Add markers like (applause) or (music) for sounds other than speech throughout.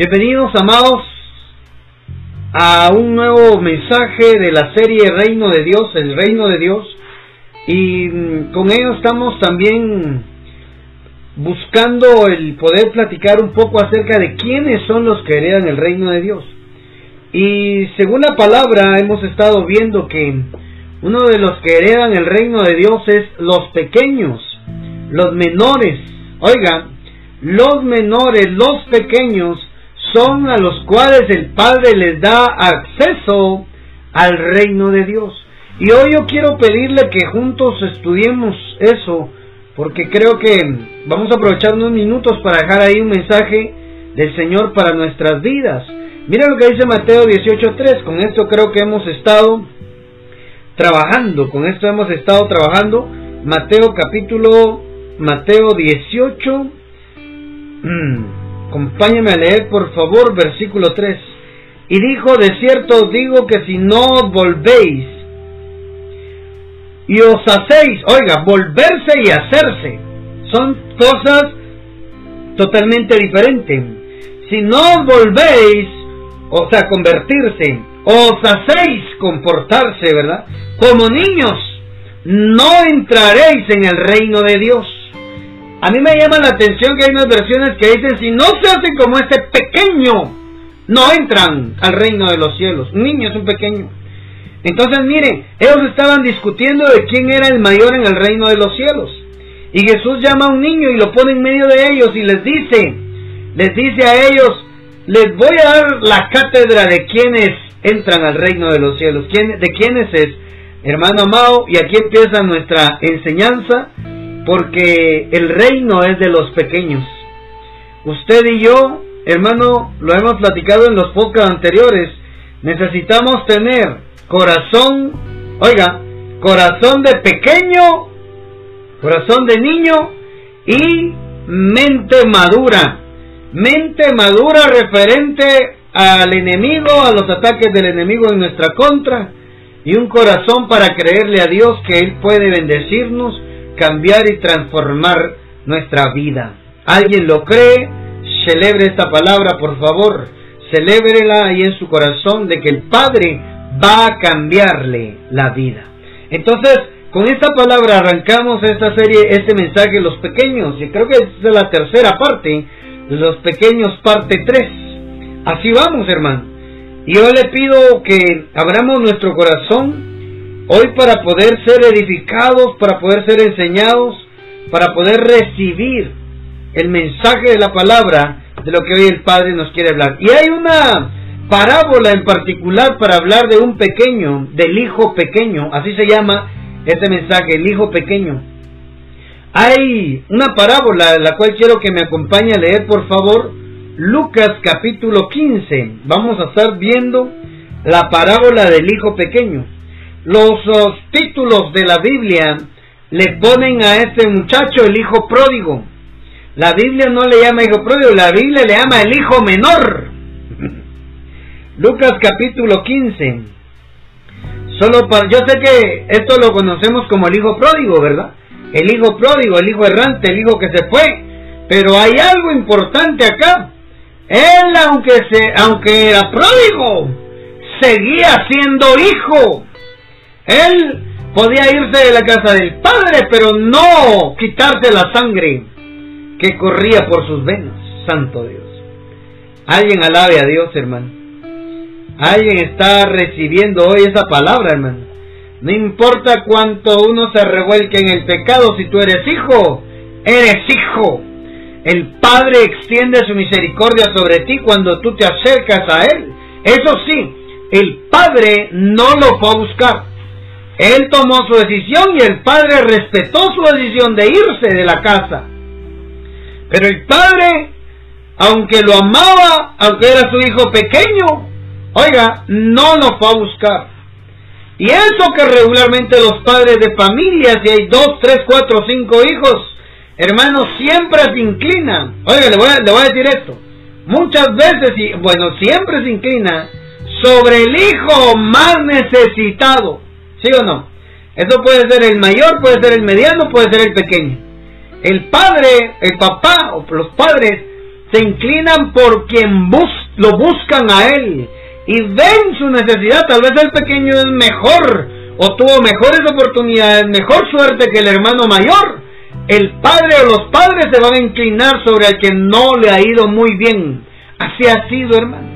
Bienvenidos, amados, a un nuevo mensaje de la serie Reino de Dios, el Reino de Dios. Y mm, con ello estamos también buscando el poder platicar un poco acerca de quiénes son los que heredan el Reino de Dios. Y según la palabra hemos estado viendo que uno de los que heredan el Reino de Dios es los pequeños, los menores. Oiga, los menores, los pequeños, son a los cuales el Padre les da acceso al reino de Dios. Y hoy yo quiero pedirle que juntos estudiemos eso, porque creo que vamos a aprovechar unos minutos para dejar ahí un mensaje del Señor para nuestras vidas. Mira lo que dice Mateo 18.3, con esto creo que hemos estado trabajando, con esto hemos estado trabajando. Mateo capítulo, Mateo 18. Acompáñame a leer, por favor, versículo 3. Y dijo, de cierto os digo que si no volvéis y os hacéis, oiga, volverse y hacerse, son cosas totalmente diferentes. Si no os volvéis, o sea, convertirse, os hacéis comportarse, ¿verdad? Como niños, no entraréis en el reino de Dios. A mí me llama la atención que hay unas versiones que dicen, si no se hacen como este pequeño, no entran al reino de los cielos. Un niño es un pequeño. Entonces, miren, ellos estaban discutiendo de quién era el mayor en el reino de los cielos. Y Jesús llama a un niño y lo pone en medio de ellos y les dice, les dice a ellos, les voy a dar la cátedra de quienes entran al reino de los cielos. ¿De quiénes es? Hermano amado, y aquí empieza nuestra enseñanza porque el reino es de los pequeños. Usted y yo, hermano, lo hemos platicado en los podcasts anteriores, necesitamos tener corazón, oiga, corazón de pequeño, corazón de niño y mente madura. Mente madura referente al enemigo, a los ataques del enemigo en nuestra contra y un corazón para creerle a Dios que Él puede bendecirnos cambiar y transformar nuestra vida. ¿Alguien lo cree? Celebre esta palabra, por favor. Celébrela ahí en su corazón de que el Padre va a cambiarle la vida. Entonces, con esta palabra arrancamos esta serie, este mensaje, los pequeños, y creo que es la tercera parte, los pequeños parte 3. Así vamos, hermano. Y yo le pido que abramos nuestro corazón Hoy para poder ser edificados, para poder ser enseñados, para poder recibir el mensaje de la palabra de lo que hoy el Padre nos quiere hablar. Y hay una parábola en particular para hablar de un pequeño, del hijo pequeño, así se llama este mensaje, el hijo pequeño. Hay una parábola la cual quiero que me acompañe a leer, por favor, Lucas capítulo 15. Vamos a estar viendo la parábola del hijo pequeño los títulos de la Biblia le ponen a este muchacho el hijo pródigo. La Biblia no le llama hijo pródigo, la Biblia le llama el hijo menor. (laughs) Lucas capítulo 15. Solo para, yo sé que esto lo conocemos como el hijo pródigo, ¿verdad? El hijo pródigo, el hijo errante, el hijo que se fue. Pero hay algo importante acá. Él, aunque, se, aunque era pródigo, seguía siendo hijo. Él podía irse de la casa del Padre, pero no quitarse la sangre que corría por sus venas. Santo Dios. Alguien alabe a Dios, hermano. Alguien está recibiendo hoy esa palabra, hermano. No importa cuánto uno se revuelque en el pecado, si tú eres hijo, eres hijo. El Padre extiende su misericordia sobre ti cuando tú te acercas a Él. Eso sí, el Padre no lo fue a buscar. Él tomó su decisión y el padre respetó su decisión de irse de la casa. Pero el padre, aunque lo amaba, aunque era su hijo pequeño, oiga, no lo fue a buscar. Y eso que regularmente los padres de familia, si hay dos, tres, cuatro, cinco hijos, hermanos, siempre se inclinan. Oiga, le voy a, le voy a decir esto. Muchas veces, bueno, siempre se inclina sobre el hijo más necesitado. ¿Sí o no? Eso puede ser el mayor, puede ser el mediano, puede ser el pequeño. El padre, el papá o los padres se inclinan por quien lo buscan a Él y ven su necesidad. Tal vez el pequeño es mejor o tuvo mejores oportunidades, mejor suerte que el hermano mayor. El padre o los padres se van a inclinar sobre el que no le ha ido muy bien. Así ha sido, hermano.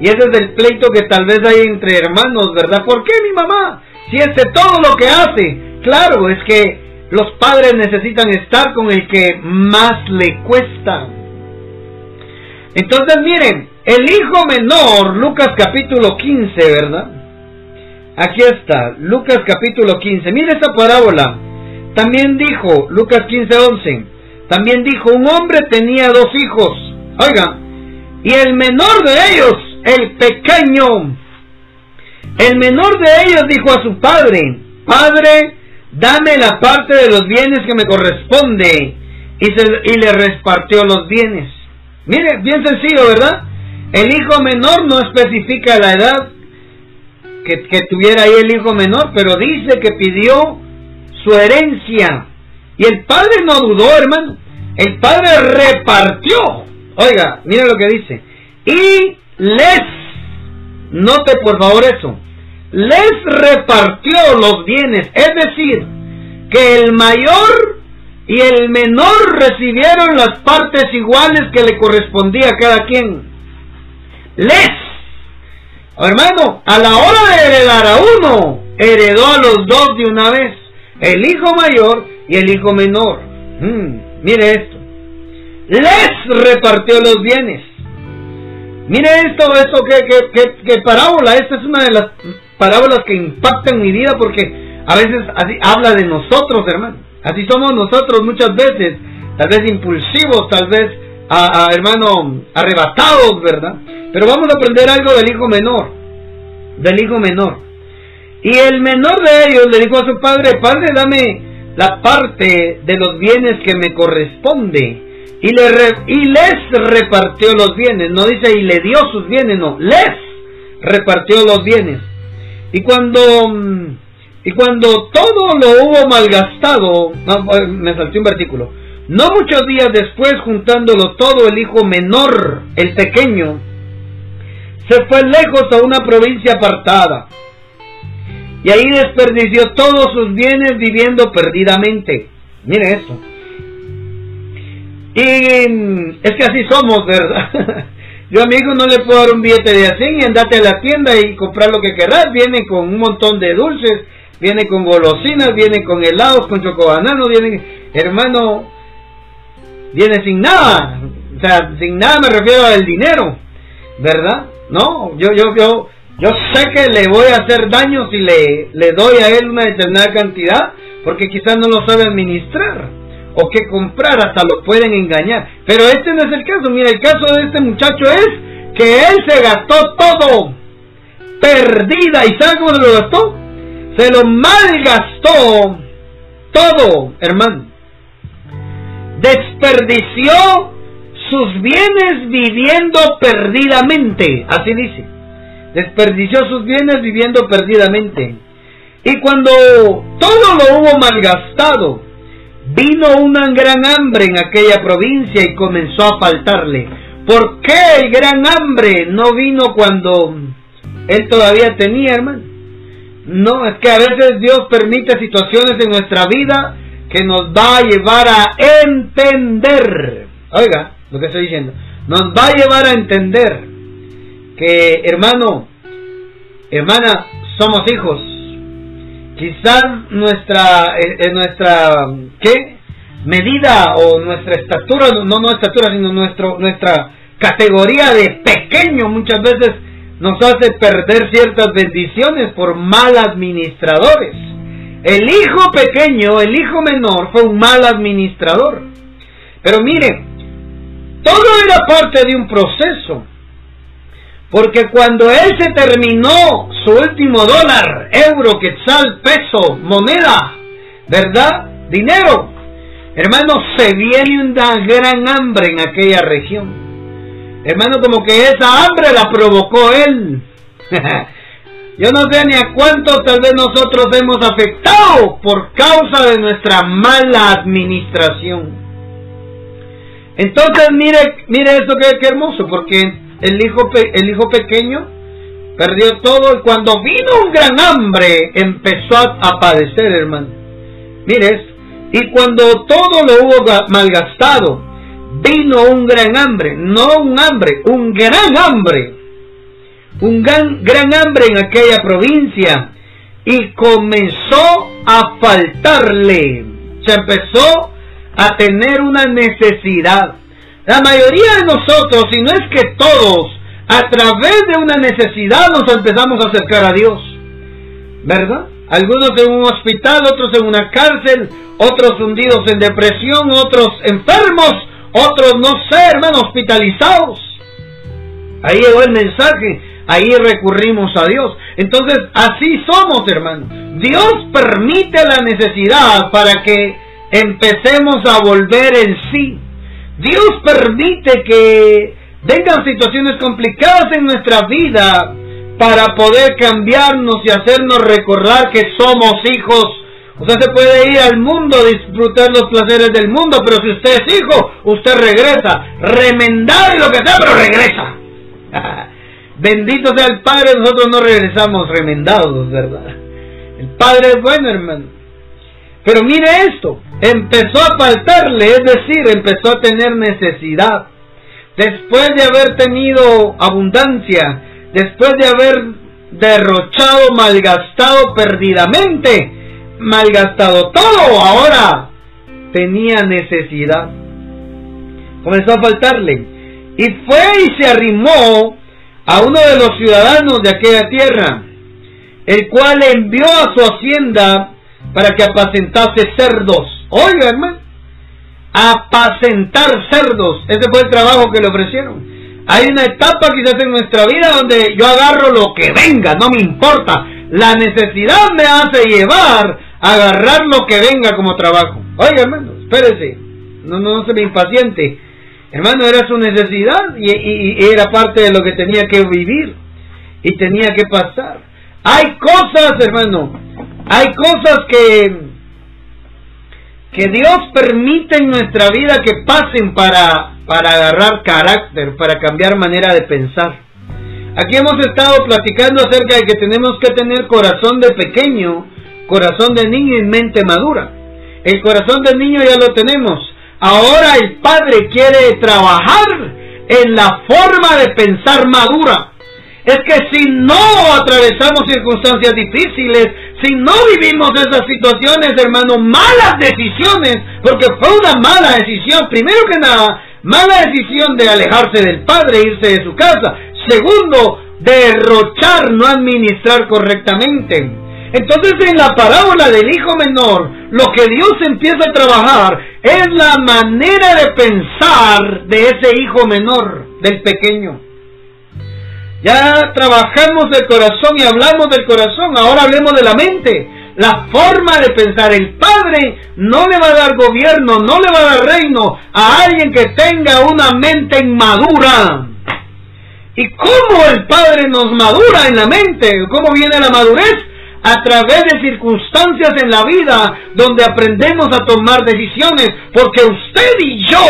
Y ese es el pleito que tal vez hay entre hermanos, ¿verdad? ¿Por qué mi mamá? Si hace todo lo que hace. Claro, es que los padres necesitan estar con el que más le cuesta. Entonces miren, el hijo menor, Lucas capítulo 15, ¿verdad? Aquí está, Lucas capítulo 15. Mire esta parábola. También dijo, Lucas 15, 11. También dijo, un hombre tenía dos hijos. Oiga, y el menor de ellos, el pequeño, el menor de ellos dijo a su padre, Padre, dame la parte de los bienes que me corresponde. Y, y le repartió los bienes. Mire, bien sencillo, ¿verdad? El hijo menor no especifica la edad que, que, tuviera ahí el hijo menor, pero dice que pidió su herencia. Y el padre no dudó, hermano. El padre repartió. Oiga, mire lo que dice. Y les, note por favor eso, les repartió los bienes. Es decir, que el mayor y el menor recibieron las partes iguales que le correspondía a cada quien. Les, hermano, a la hora de heredar a uno, heredó a los dos de una vez, el hijo mayor y el hijo menor. Mm, mire esto, les repartió los bienes. Mire esto, esto que, que, parábola, esta es una de las parábolas que impactan mi vida porque a veces así habla de nosotros, hermano. Así somos nosotros muchas veces, tal vez impulsivos, tal vez, a, hermano, arrebatados, ¿verdad? Pero vamos a aprender algo del hijo menor, del hijo menor. Y el menor de ellos le dijo a su padre, padre, dame la parte de los bienes que me corresponde. Y, le les repartió los bienes, no dice y le dio sus bienes, no, les repartió los bienes. Y cuando mm, y cuando todo lo hubo malgastado, eh, me salté un versículo, no muchos días después, juntándolo todo, el hijo menor, el pequeño, se fue lejos a una provincia apartada. Y ahí desperdició todos sus bienes viviendo perdidamente. Mire eso. Y es que así somos, ¿verdad? (laughs) Yo a mi hijo no le puedo dar un billete de así y andate a la tienda y comprar lo que querrás. Viene con un montón de dulces viene con golosinas, viene con helados, con chocobananos, viene, hermano, viene sin nada. O sea, sin nada me refiero al dinero, ¿verdad? No, yo, yo, yo, yo sé que le voy a hacer daño si le, le doy a él una determinada cantidad, porque quizás no lo sabe administrar o qué comprar, hasta lo pueden engañar. Pero este no es el caso. Mira, el caso de este muchacho es que él se gastó todo, perdida. ¿Y sabe cómo se lo gastó? Se lo malgastó todo, hermano. Desperdició sus bienes viviendo perdidamente. Así dice. Desperdició sus bienes viviendo perdidamente. Y cuando todo lo hubo malgastado, vino una gran hambre en aquella provincia y comenzó a faltarle. ¿Por qué el gran hambre no vino cuando él todavía tenía, hermano? No, es que a veces Dios permite situaciones en nuestra vida que nos va a llevar a entender. Oiga, lo que estoy diciendo. Nos va a llevar a entender que, hermano, hermana, somos hijos. Quizás nuestra, eh, eh, nuestra, ¿qué? Medida o nuestra estatura, no nuestra estatura, sino nuestro, nuestra categoría de pequeño muchas veces nos hace perder ciertas bendiciones por mal administradores. El hijo pequeño, el hijo menor, fue un mal administrador. Pero mire, todo era parte de un proceso. Porque cuando él se terminó su último dólar, euro, quetzal, peso, moneda, ¿verdad? Dinero. Hermano, se viene una gran hambre en aquella región. Hermano, como que esa hambre la provocó él. (laughs) Yo no sé ni a cuántos tal vez nosotros hemos afectado por causa de nuestra mala administración. Entonces mire, mire esto que, que hermoso, porque el hijo, el hijo pequeño perdió todo y cuando vino un gran hambre empezó a, padecer, hermano. Mire Y cuando todo lo hubo malgastado, vino un gran hambre, no un hambre, un gran hambre. Un gran, gran hambre en aquella provincia y comenzó a faltarle. Se empezó a tener una necesidad. La mayoría de nosotros, si no es que todos, a través de una necesidad nos empezamos a acercar a Dios. ¿Verdad? Algunos en un hospital, otros en una cárcel, otros hundidos en depresión, otros enfermos, otros, no sé, hermano, hospitalizados. Ahí llegó el mensaje, ahí recurrimos a Dios. Entonces, así somos, hermano. Dios permite la necesidad para que empecemos a volver en sí. Dios permite que vengan situaciones complicadas en nuestra vida para poder cambiarnos y hacernos recordar que somos hijos. Usted se puede ir al mundo a disfrutar los placeres del mundo, pero si usted es hijo, usted regresa, remendar lo que sea, pero regresa. (laughs) Bendito sea el Padre, nosotros no regresamos remendados, ¿verdad? El Padre es bueno, hermano. Pero mire esto, empezó a faltarle, es decir, empezó a tener necesidad. Después de haber tenido abundancia, después de haber derrochado, malgastado perdidamente, malgastado todo, ahora tenía necesidad. Comenzó a faltarle. Y fue y se arrimó a uno de los ciudadanos de aquella tierra, el cual envió a su hacienda para que apacentase cerdos. Oiga, hermano, apacentar cerdos. Ese fue el trabajo que le ofrecieron. Hay una etapa quizás en nuestra vida donde yo agarro lo que venga, no me importa. La necesidad me hace llevar a agarrar lo que venga como trabajo. Oiga, hermano, espérese, no, no, se me impaciente. Hermano, era su necesidad y era parte de lo que tenía que vivir y tenía que pasar. Hay cosas, hermano, hay cosas que, que Dios permite en nuestra vida que pasen para, para agarrar carácter, para cambiar manera de pensar. Aquí hemos estado platicando acerca de que tenemos que tener corazón de pequeño, corazón de niño y mente madura. El corazón de niño ya lo tenemos. Ahora el Padre quiere trabajar en la forma de pensar madura. Es que si no atravesamos circunstancias difíciles, si no vivimos esas situaciones, hermano, malas decisiones, porque fue una mala decisión, primero que nada, mala decisión de alejarse del Padre, irse de su casa. Segundo, derrochar, no administrar correctamente. Entonces en la parábola del hijo menor, lo que Dios empieza a trabajar es la manera de pensar de ese hijo menor, del pequeño. Ya trabajamos del corazón y hablamos del corazón, ahora hablemos de la mente. La forma de pensar, el Padre no le va a dar gobierno, no le va a dar reino a alguien que tenga una mente inmadura. ¿Y cómo el Padre nos madura en la mente? ¿Cómo viene la madurez? A través de circunstancias en la vida donde aprendemos a tomar decisiones, porque usted y yo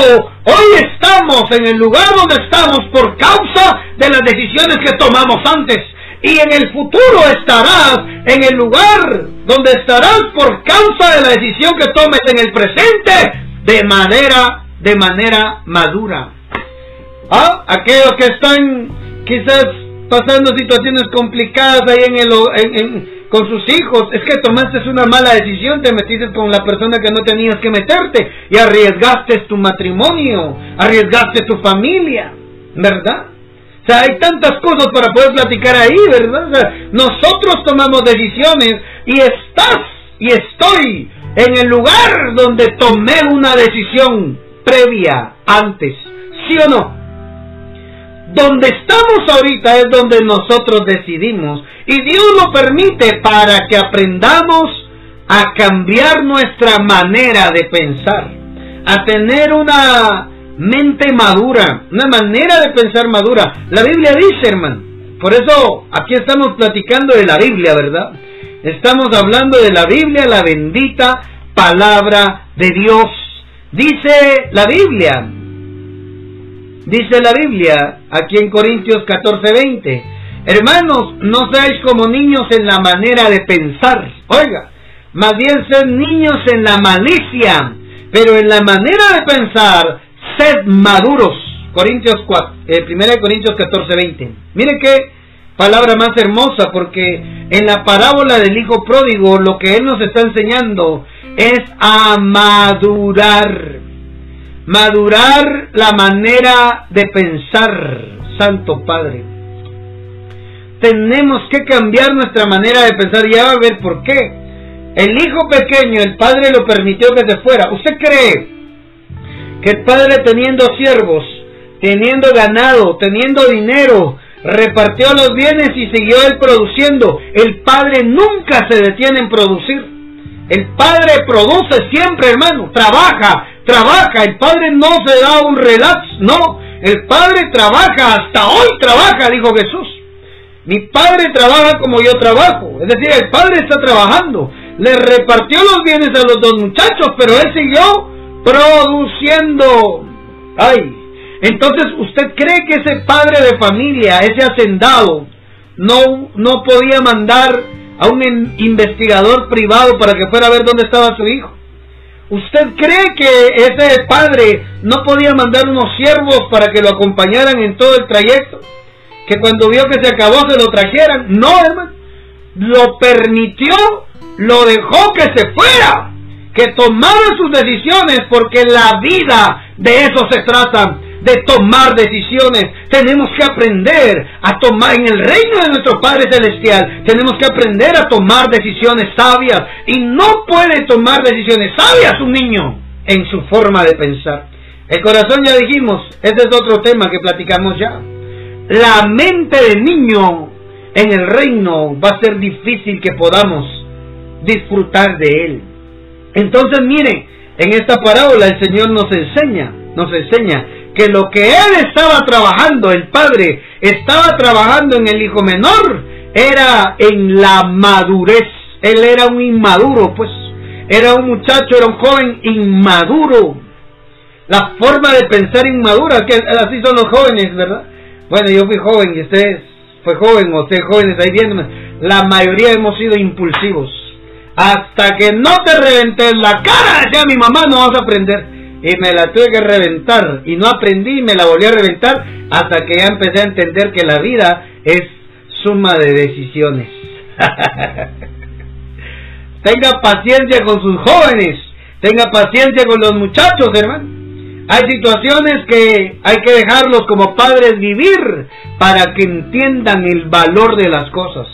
hoy estamos en el lugar donde estamos por causa de las decisiones que tomamos antes. Y en el futuro estarás en el lugar donde estarás por causa de la decisión que tomes en el presente de manera, de manera madura. ¿Ah? Aquellos que están quizás pasando situaciones complicadas ahí en el, con sus hijos, es que tomaste una mala decisión, te metiste con la persona que no tenías que meterte y arriesgaste tu matrimonio, arriesgaste tu familia, ¿verdad? O sea, hay tantas cosas para poder platicar ahí, ¿verdad? nosotros tomamos decisiones y estás y estoy en el lugar donde tomé una decisión previa antes, ¿sí o no? Donde estamos ahorita es donde nosotros decidimos. Y Dios lo permite para que aprendamos a cambiar nuestra manera de pensar. A tener una mente madura. Una manera de pensar madura. La Biblia dice, hermano. Por eso aquí estamos platicando de la Biblia, ¿verdad? Estamos hablando de la Biblia, la bendita palabra de Dios. Dice la Biblia Dice la Biblia, aquí en Corintios 14:20, hermanos, no seáis como niños en la manera de pensar. Oiga, más bien sed niños en la malicia, pero en la manera de pensar, sed maduros. Corintios 4, eh, 1 Corintios 14:20. Mire qué palabra más hermosa, porque en la parábola del hijo pródigo lo que él nos está enseñando es a madurar madurar la manera de pensar, Santo Padre. Tenemos que cambiar nuestra manera de pensar, ya va a ver por qué. El hijo pequeño, el padre lo permitió que se fuera. ¿Usted cree que el padre teniendo siervos, teniendo ganado, teniendo dinero, repartió los bienes y siguió él produciendo? El padre nunca se detiene en producir. El padre produce siempre, hermano, trabaja, trabaja, el Padre no se da un relax, no, el Padre trabaja, hasta hoy trabaja, dijo Jesús. Mi Padre trabaja como yo trabajo, es decir, el Padre está trabajando. Le repartió los bienes a los dos muchachos, pero él siguió produciendo. Ay, entonces usted cree que ese padre de familia, ese hacendado, no, no podía mandar a un investigador privado para que fuera a ver dónde estaba su hijo. ¿Usted cree que ese padre no podía mandar unos siervos para que lo acompañaran en todo el trayecto? Que cuando vio que se acabó se lo trajeran. No, hermano. Lo permitió, lo dejó que se fuera, que tomara sus decisiones, porque la vida de eso se trata de tomar decisiones. Tenemos que aprender a tomar en el reino de nuestro Padre Celestial. Tenemos que aprender a tomar decisiones sabias. Y no puede tomar decisiones sabias un niño en su forma de pensar. El corazón ya dijimos, ese es otro tema que platicamos ya. La mente del niño en el reino va a ser difícil que podamos disfrutar de él. Entonces mire, en esta parábola el Señor nos enseña, nos enseña que lo que él estaba trabajando, el padre estaba trabajando en el hijo menor, era en la madurez. Él era un inmaduro, pues. Era un muchacho, era un joven inmaduro. La forma de pensar inmadura, que así son los jóvenes, ¿verdad? Bueno, yo fui joven y usted fue joven o ustedes jóvenes ahí viéndome. La mayoría hemos sido impulsivos. Hasta que no te reventes la cara, ya mi mamá no vas a aprender y me la tuve que reventar y no aprendí y me la volví a reventar hasta que ya empecé a entender que la vida es suma de decisiones. (laughs) tenga paciencia con sus jóvenes, tenga paciencia con los muchachos, hermano. Hay situaciones que hay que dejarlos como padres vivir para que entiendan el valor de las cosas.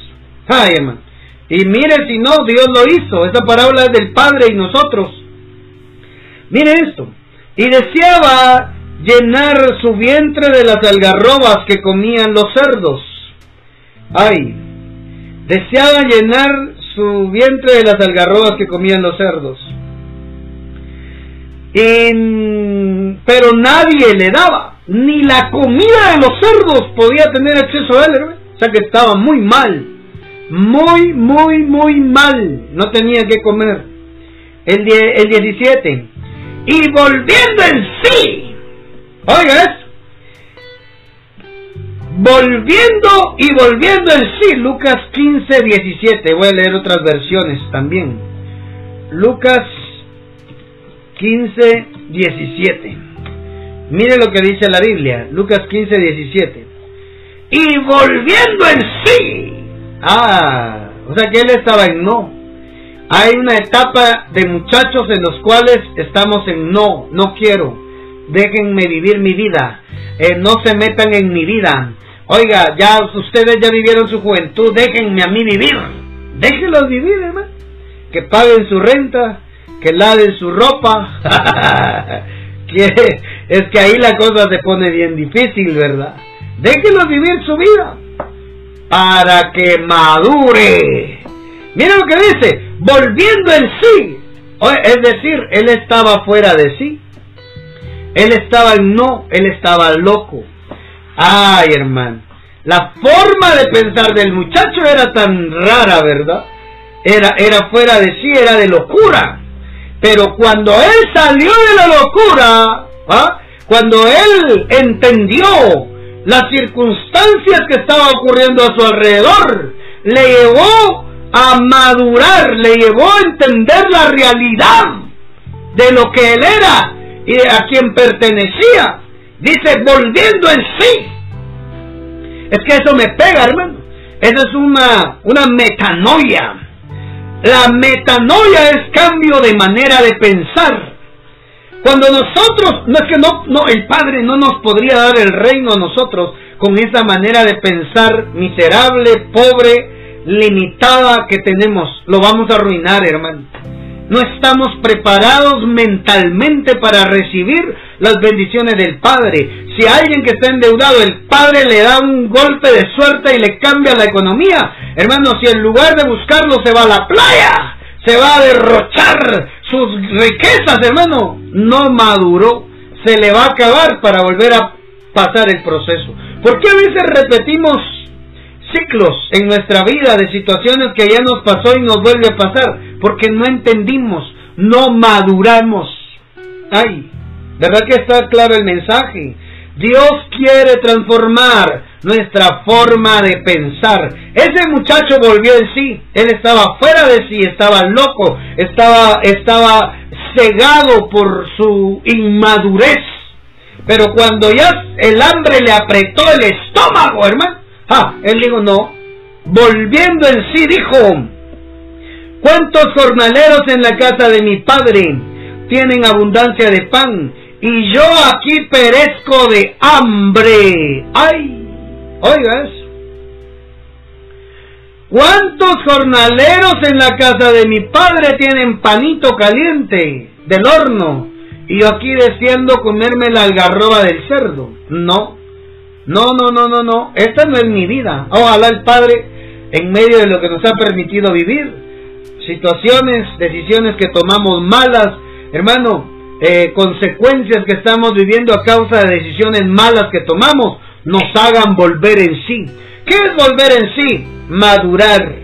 Y mire si no, Dios lo hizo. Esa parábola es del Padre y nosotros. Mire esto y deseaba llenar su vientre de las algarrobas que comían los cerdos. Ay, deseaba llenar su vientre de las algarrobas que comían los cerdos. pero nadie le daba, ni la comida de los cerdos podía tener acceso a él, o sea que estaba muy mal, muy, muy, muy mal, no tenía que comer. El, el 17, y volviendo en sí. Oiga Volviendo y volviendo en sí. Lucas 15, 17. Voy a leer otras versiones también. Lucas 15, 17. Mire lo que dice la Biblia. Lucas 15, 17. Y volviendo en sí. Ah, o sea que él estaba en no. Hay una etapa de muchachos en los cuales estamos en no, no quiero. Déjenme vivir mi vida. Eh, no se metan en mi vida. Oiga, ya ustedes ya vivieron su juventud, déjenme a mí vivir. Déjenlos vivir, hermano. Que paguen su renta, que laven su ropa. (laughs) es que ahí la cosa se pone bien difícil, ¿verdad? Déjenlos vivir su vida para que madure. Mira lo que dice, volviendo en sí. Es decir, él estaba fuera de sí. Él estaba en no, él estaba loco. Ay, hermano. La forma de pensar del muchacho era tan rara, ¿verdad? Era, era fuera de sí, era de locura. Pero cuando él salió de la locura, ¿ah? cuando él entendió las circunstancias que estaban ocurriendo a su alrededor, le llevó a madurar, le llevó a entender la realidad de lo que él era y a quien pertenecía. Dice, volviendo en sí. Es que eso me pega, hermano. Eso es una, una metanoia. La metanoia es cambio de manera de pensar. Cuando nosotros, no es que no, no, el Padre no nos podría dar el reino a nosotros con esa manera de pensar miserable, pobre, limitada que tenemos. Lo vamos a arruinar, hermano. No estamos preparados mentalmente para recibir las bendiciones del Padre. Si alguien que está endeudado, el Padre le da un golpe de suerte y le cambia la economía. Hermano, si en lugar de buscarlo se va a la playa, se va a derrochar sus riquezas, hermano, no maduró. Se le va a acabar para volver a pasar el proceso. ¿Por qué a veces repetimos ciclos en nuestra vida de situaciones que ya nos pasó y nos vuelve a pasar? Porque no entendimos, no maduramos. Ay, ¿verdad que está claro el mensaje? Dios quiere transformar nuestra forma de pensar. Ese muchacho volvió en sí. Él estaba fuera de sí, estaba loco, estaba, estaba cegado por su inmadurez. Pero cuando ya el hambre le apretó el estómago, hermano, ah, él dijo no. Volviendo en sí, dijo, ¿cuántos jornaleros en la casa de mi padre tienen abundancia de pan? y yo aquí perezco de hambre. ¡Ay! Oiga eso. ¿Cuántos jornaleros en la casa de mi padre tienen panito caliente del horno? Y yo aquí deseando comerme la algarroba del cerdo. No. No, no, no, no, no. Esta no es mi vida. Ojalá el Padre, en medio de lo que nos ha permitido vivir, situaciones, decisiones que tomamos malas, hermano, eh, consecuencias que estamos viviendo a causa de decisiones malas que tomamos nos hagan volver en sí. ¿Qué es volver en sí? Madurar,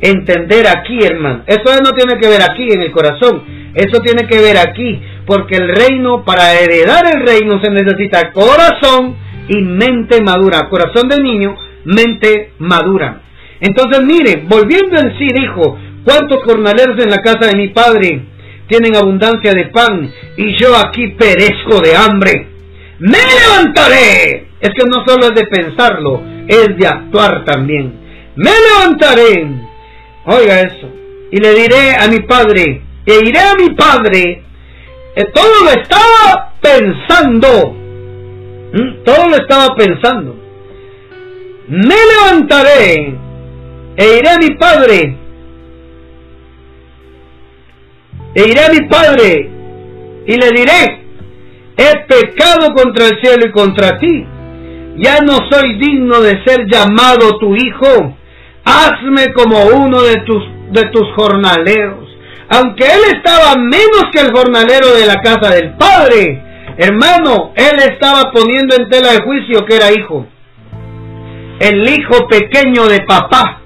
entender aquí, hermano. Eso no tiene que ver aquí en el corazón, eso tiene que ver aquí, porque el reino, para heredar el reino se necesita corazón y mente madura. Corazón de niño, mente madura. Entonces, mire, volviendo en sí, dijo, ¿cuántos jornaleros en la casa de mi padre? tienen abundancia de pan y yo aquí perezco de hambre. Me levantaré. Es que no solo es de pensarlo, es de actuar también. Me levantaré. Oiga eso. Y le diré a mi padre, e iré a mi padre. Eh, todo lo estaba pensando. Todo lo estaba pensando. Me levantaré e iré a mi padre e iré a mi padre y le diré, he pecado contra el cielo y contra ti, ya no soy digno de ser llamado tu hijo, hazme como uno de tus, de tus jornaleros. Aunque él estaba menos que el jornalero de la casa del padre, hermano, él estaba poniendo en tela de juicio que era hijo. El hijo pequeño de papá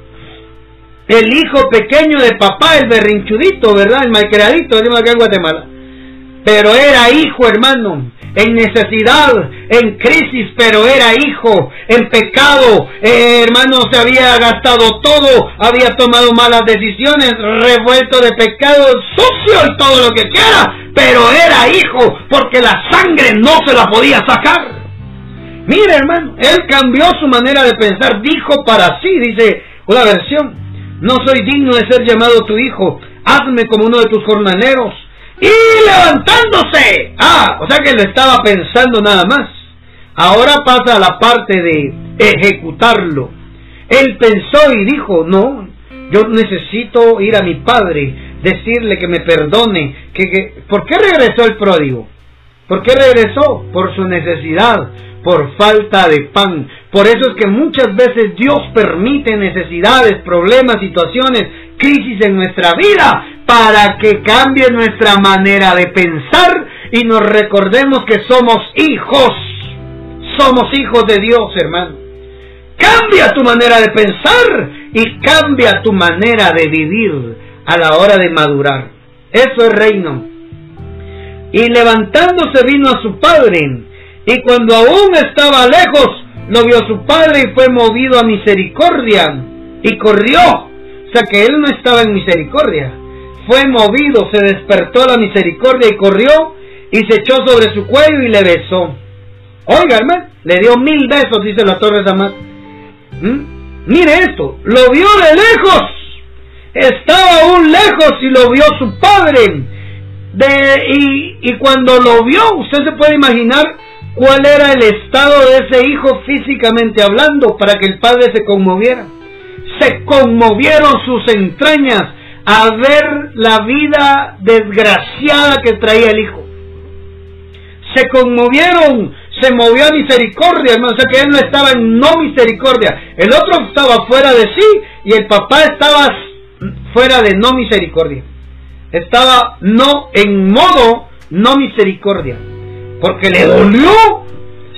el hijo pequeño de papá, el berrinchudito, ¿verdad? El malcriadito, decimos acá en Guatemala. Pero era hijo, hermano, en necesidad, en crisis, pero era hijo, en pecado, eh, hermano, se había gastado todo, había tomado malas decisiones, revuelto de pecado, sucio y todo lo que quiera, pero era hijo, porque la sangre no se la podía sacar. Mire, hermano, él cambió su manera de pensar, dijo para sí, dice una versión, no soy digno de ser llamado tu hijo, hazme como uno de tus jornaleros. Y levantándose. Ah, o sea que le estaba pensando nada más. Ahora pasa a la parte de ejecutarlo. Él pensó y dijo, no, yo necesito ir a mi padre, decirle que me perdone. Que, ¿Por qué regresó el pródigo? ¿Por qué regresó? Por su necesidad, por falta de pan. Por eso es que muchas veces Dios permite necesidades, problemas, situaciones, crisis en nuestra vida para que cambie nuestra manera de pensar y nos recordemos que somos hijos. Somos hijos de Dios, hermano. Cambia tu manera de pensar y cambia tu manera de vivir a la hora de madurar. Eso es reino. Y levantándose vino a su padre Y cuando aún estaba lejos, lo vio su padre y fue movido a misericordia y corrió. O sea que él no estaba en misericordia. Fue movido, se despertó la misericordia y corrió y se echó sobre su cuello y le besó. Oiga, hermano, le dio mil besos, dice la Torre de ¿Mm? Mire esto, lo vio de lejos. Estaba aún lejos y lo vio su padre. De, y, y cuando lo vio, usted se puede imaginar cuál era el estado de ese hijo físicamente hablando para que el padre se conmoviera. Se conmovieron sus entrañas a ver la vida desgraciada que traía el hijo. Se conmovieron, se movió a misericordia, hermano. O sea que él no estaba en no misericordia. El otro estaba fuera de sí y el papá estaba fuera de no misericordia. Estaba no en modo no misericordia porque le dolió.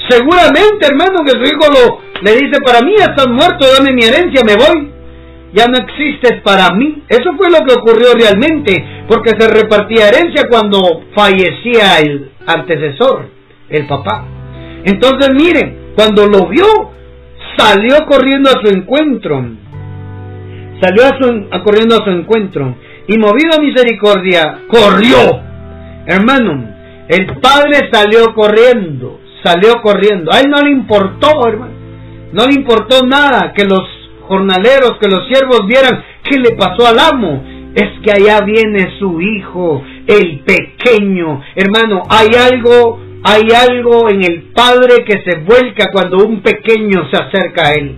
Seguramente, hermano, que su hijo lo, le dice, para mí estás muerto, dame mi herencia, me voy. Ya no existes para mí. Eso fue lo que ocurrió realmente, porque se repartía herencia cuando fallecía el antecesor, el papá. Entonces, miren, cuando lo vio, salió corriendo a su encuentro. Salió a su, corriendo a su encuentro. Y movido a misericordia, corrió. Hermano, el padre salió corriendo, salió corriendo. A él no le importó, hermano. No le importó nada que los que los siervos vieran qué le pasó al amo. Es que allá viene su hijo, el pequeño. Hermano, hay algo, hay algo en el padre que se vuelca cuando un pequeño se acerca a él.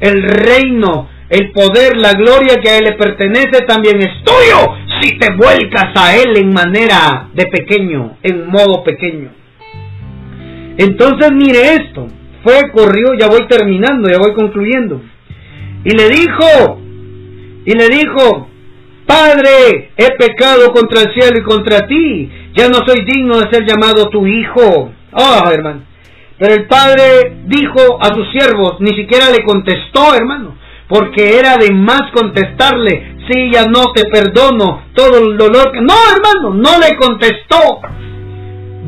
El reino, el poder, la gloria que a él le pertenece también es tuyo si te vuelcas a Él en manera de pequeño, en modo pequeño. Entonces mire esto, fue, corrió, ya voy terminando, ya voy concluyendo. Y le dijo, y le dijo, Padre, he pecado contra el cielo y contra ti, ya no soy digno de ser llamado tu hijo. Oh, hermano. Pero el padre dijo a sus siervos, ni siquiera le contestó, hermano, porque era de más contestarle, sí, ya no te perdono todo el dolor que... No, hermano, no le contestó.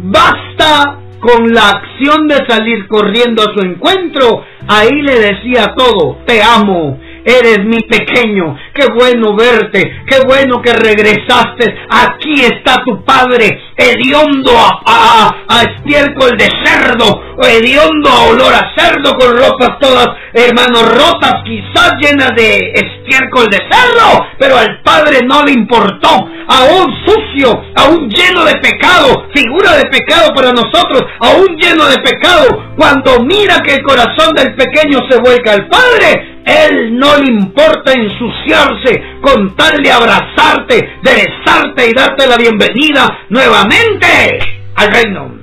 Basta con la acción de salir corriendo a su encuentro. Ahí le decía todo, te amo, eres mi pequeño, qué bueno verte, qué bueno que regresaste, aquí está tu padre, hediondo a, a, estiércol de cerdo, hediondo a olor a cerdo con ropas todas, hermanos, rotas, quizás llenas de estiércol de cerdo, pero al padre no le importó, aún sucio, aún lleno de pecado, figura de pecado para nosotros, aún lleno de pecado, cuando mira que el corazón del pequeño se vuelca al padre, él no le importa ensuciarse con tal de abrazarte, de besarte y darte la bienvenida nuevamente al reino.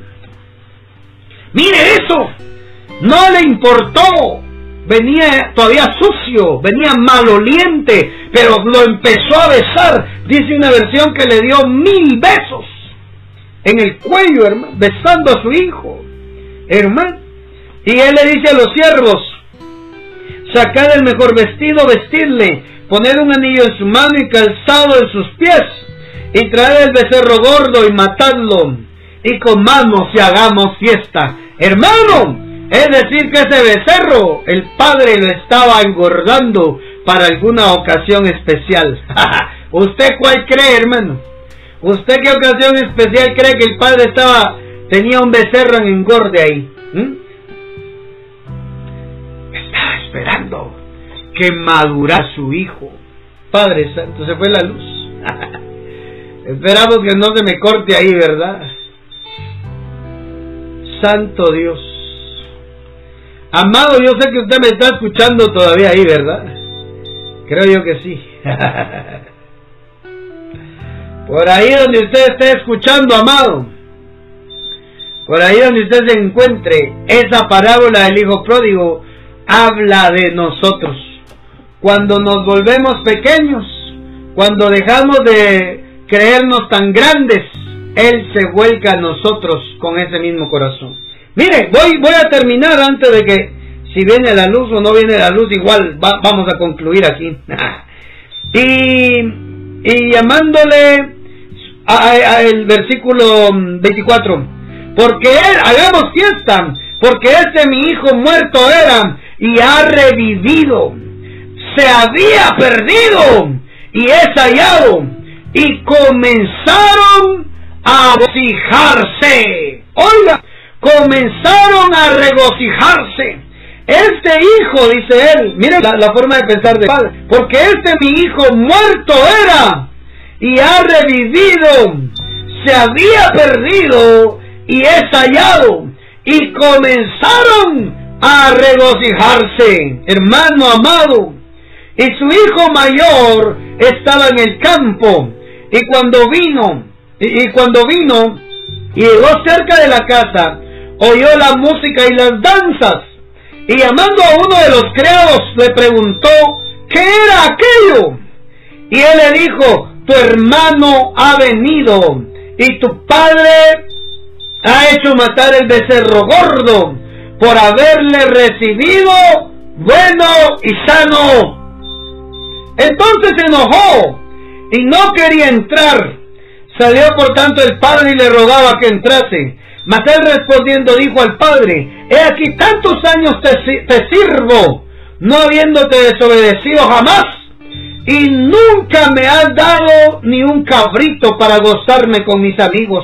Mire eso, no le importó. Venía todavía sucio, venía maloliente, pero lo empezó a besar. Dice una versión que le dio mil besos en el cuello, hermano, besando a su hijo, hermano. Y él le dice a los siervos, sacad el mejor vestido, vestirle, poned un anillo en su mano y calzado en sus pies, y traed el becerro gordo y matadlo, y comamos y hagamos fiesta. Hermano, es decir que ese becerro, el padre lo estaba engordando para alguna ocasión especial. (laughs) ¿Usted cuál cree, hermano? ¿Usted qué ocasión especial cree que el padre estaba, tenía un becerro en engorde ahí? ¿Mm? Esperando que madura su hijo. Padre Santo, se fue la luz. (laughs) Esperamos que no se me corte ahí, ¿verdad? Santo Dios. Amado, yo sé que usted me está escuchando todavía ahí, ¿verdad? Creo yo que sí. (laughs) Por ahí donde usted esté escuchando, amado. Por ahí donde usted se encuentre esa parábola del hijo pródigo habla de nosotros. Cuando nos volvemos pequeños, cuando dejamos de creernos tan grandes, Él se vuelca a nosotros con ese mismo corazón. Mire, voy, voy a terminar antes de que si viene la luz o no viene la luz, igual vamos a concluir aquí. (laughs) y, y llamándole a, versículo 24, porque él, hagamos fiesta, porque este mi hijo muerto era y ha revivido. Se había perdido y es hallado. Y comenzaron a regocijarse. Oiga, comenzaron a regocijarse. Este hijo, dice él, miren la, forma de pensar de padre, porque este mi hijo muerto era y ha revivido, se había perdido y es hallado. Y comenzaron a regocijarse, hermano amado. Y su hijo mayor estaba en el campo. Y cuando vino, y, cuando vino, y llegó cerca de la casa, oyó la música y las danzas. Y llamando a uno de los criados le preguntó, ¿qué era aquello? Y él le dijo, tu hermano ha venido y tu padre ha hecho matar el becerro gordo por haberle recibido bueno y sano. Entonces se enojó y no quería entrar. Salió por tanto el padre y le rogaba que entrase. Mas él respondiendo dijo al padre, he aquí tantos años te, te sirvo, no habiéndote desobedecido jamás, y nunca me has dado ni un cabrito para gozarme con mis amigos.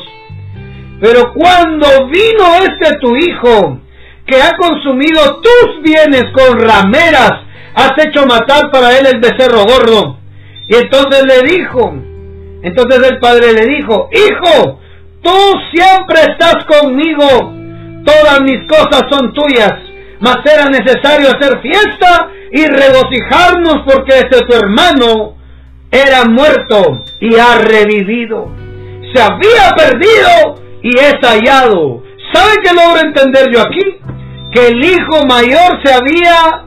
Pero cuando vino este tu hijo, que ha consumido tus bienes con rameras, has hecho matar para él el becerro gordo. Y entonces le dijo, entonces el padre le dijo, hijo, tú siempre estás conmigo, todas mis cosas son tuyas, mas era necesario hacer fiesta y regocijarnos porque este tu hermano era muerto y ha revivido. Se había perdido y es hallado. ¿Sabe qué logro entender yo aquí? Que el hijo mayor se había,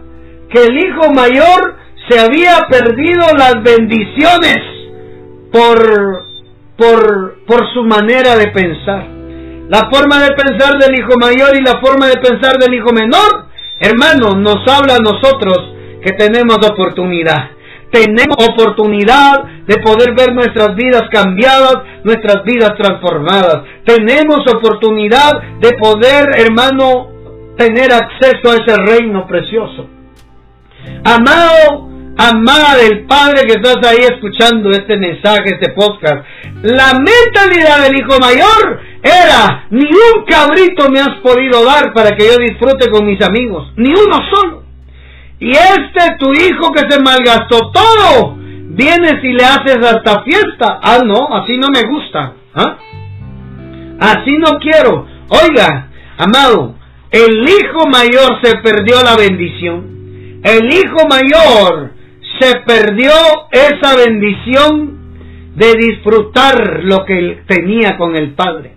que el hijo mayor se había perdido las bendiciones por, por, por su manera de pensar. La forma de pensar del hijo mayor y la forma de pensar del hijo menor, hermano, nos habla a nosotros que tenemos oportunidad tenemos oportunidad de poder ver nuestras vidas cambiadas, nuestras vidas transformadas. Tenemos oportunidad de poder, hermano, tener acceso a ese reino precioso. Amado, amada del Padre que estás ahí escuchando este mensaje, este podcast, la mentalidad del hijo mayor era, ni un cabrito me has podido dar para que yo disfrute con mis amigos, ni uno solo. Y este tu hijo que se malgastó todo, vienes y le haces hasta fiesta. Ah, no, así no me gusta. ¿ah? Así no quiero. Oiga, amado, el hijo mayor se perdió la bendición. El hijo mayor se perdió esa bendición de disfrutar lo que él tenía con el padre.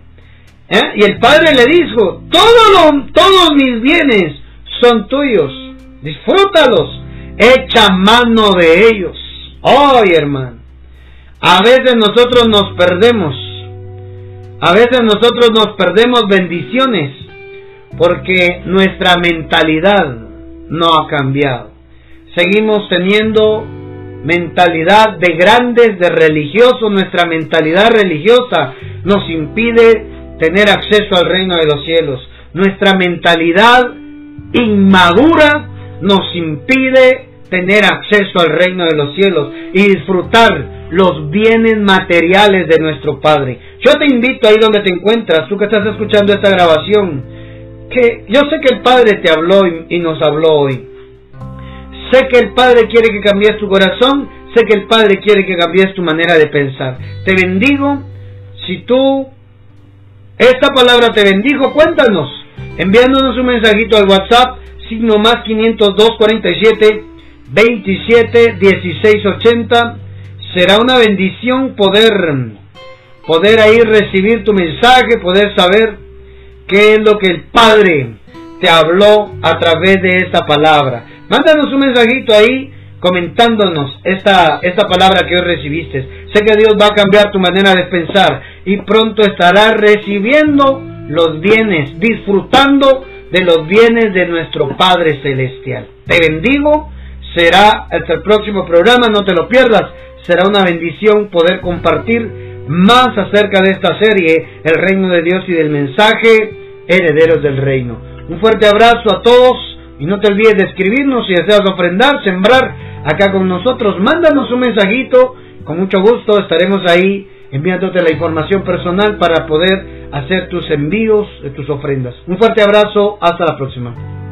¿Eh? Y el padre le dijo, todos, todos mis bienes son tuyos disfrútalos, echa mano de ellos. Ay, hermano, a veces nosotros nos perdemos, a veces nosotros nos perdemos bendiciones porque nuestra mentalidad no ha cambiado. Seguimos teniendo mentalidad de grandes, de religiosos, nuestra mentalidad religiosa nos impide tener acceso al reino de los cielos. Nuestra mentalidad inmadura nos impide tener acceso al reino de los cielos y disfrutar los bienes materiales de nuestro Padre. Yo te invito ahí donde te encuentras, tú que estás escuchando esta grabación, que yo sé que el Padre te habló y, nos habló hoy. Sé que el Padre quiere que cambies tu corazón, sé que el Padre quiere que cambies tu manera de pensar. Te bendigo, si tú, esta palabra te bendijo, cuéntanos, enviándonos un mensajito al WhatsApp signo más 502 47 27 16 80. Será una bendición poder, poder ahí recibir tu mensaje, poder saber qué es lo que el Padre te habló a través de esta palabra. Mándanos un mensajito ahí comentándonos esta, esta palabra que hoy recibiste. Sé que Dios va a cambiar tu manera de pensar y pronto estarás recibiendo los bienes, disfrutando de los bienes de nuestro Padre Celestial. Te bendigo, será hasta el próximo programa, no te lo pierdas, será una bendición poder compartir más acerca de esta serie, el reino de Dios y del mensaje, herederos del reino. Un fuerte abrazo a todos y no te olvides de escribirnos si deseas ofrendar, sembrar acá con nosotros. Mándanos un mensajito, con mucho gusto estaremos ahí enviándote la información personal para poder hacer tus envíos de tus ofrendas. Un fuerte abrazo, hasta la próxima.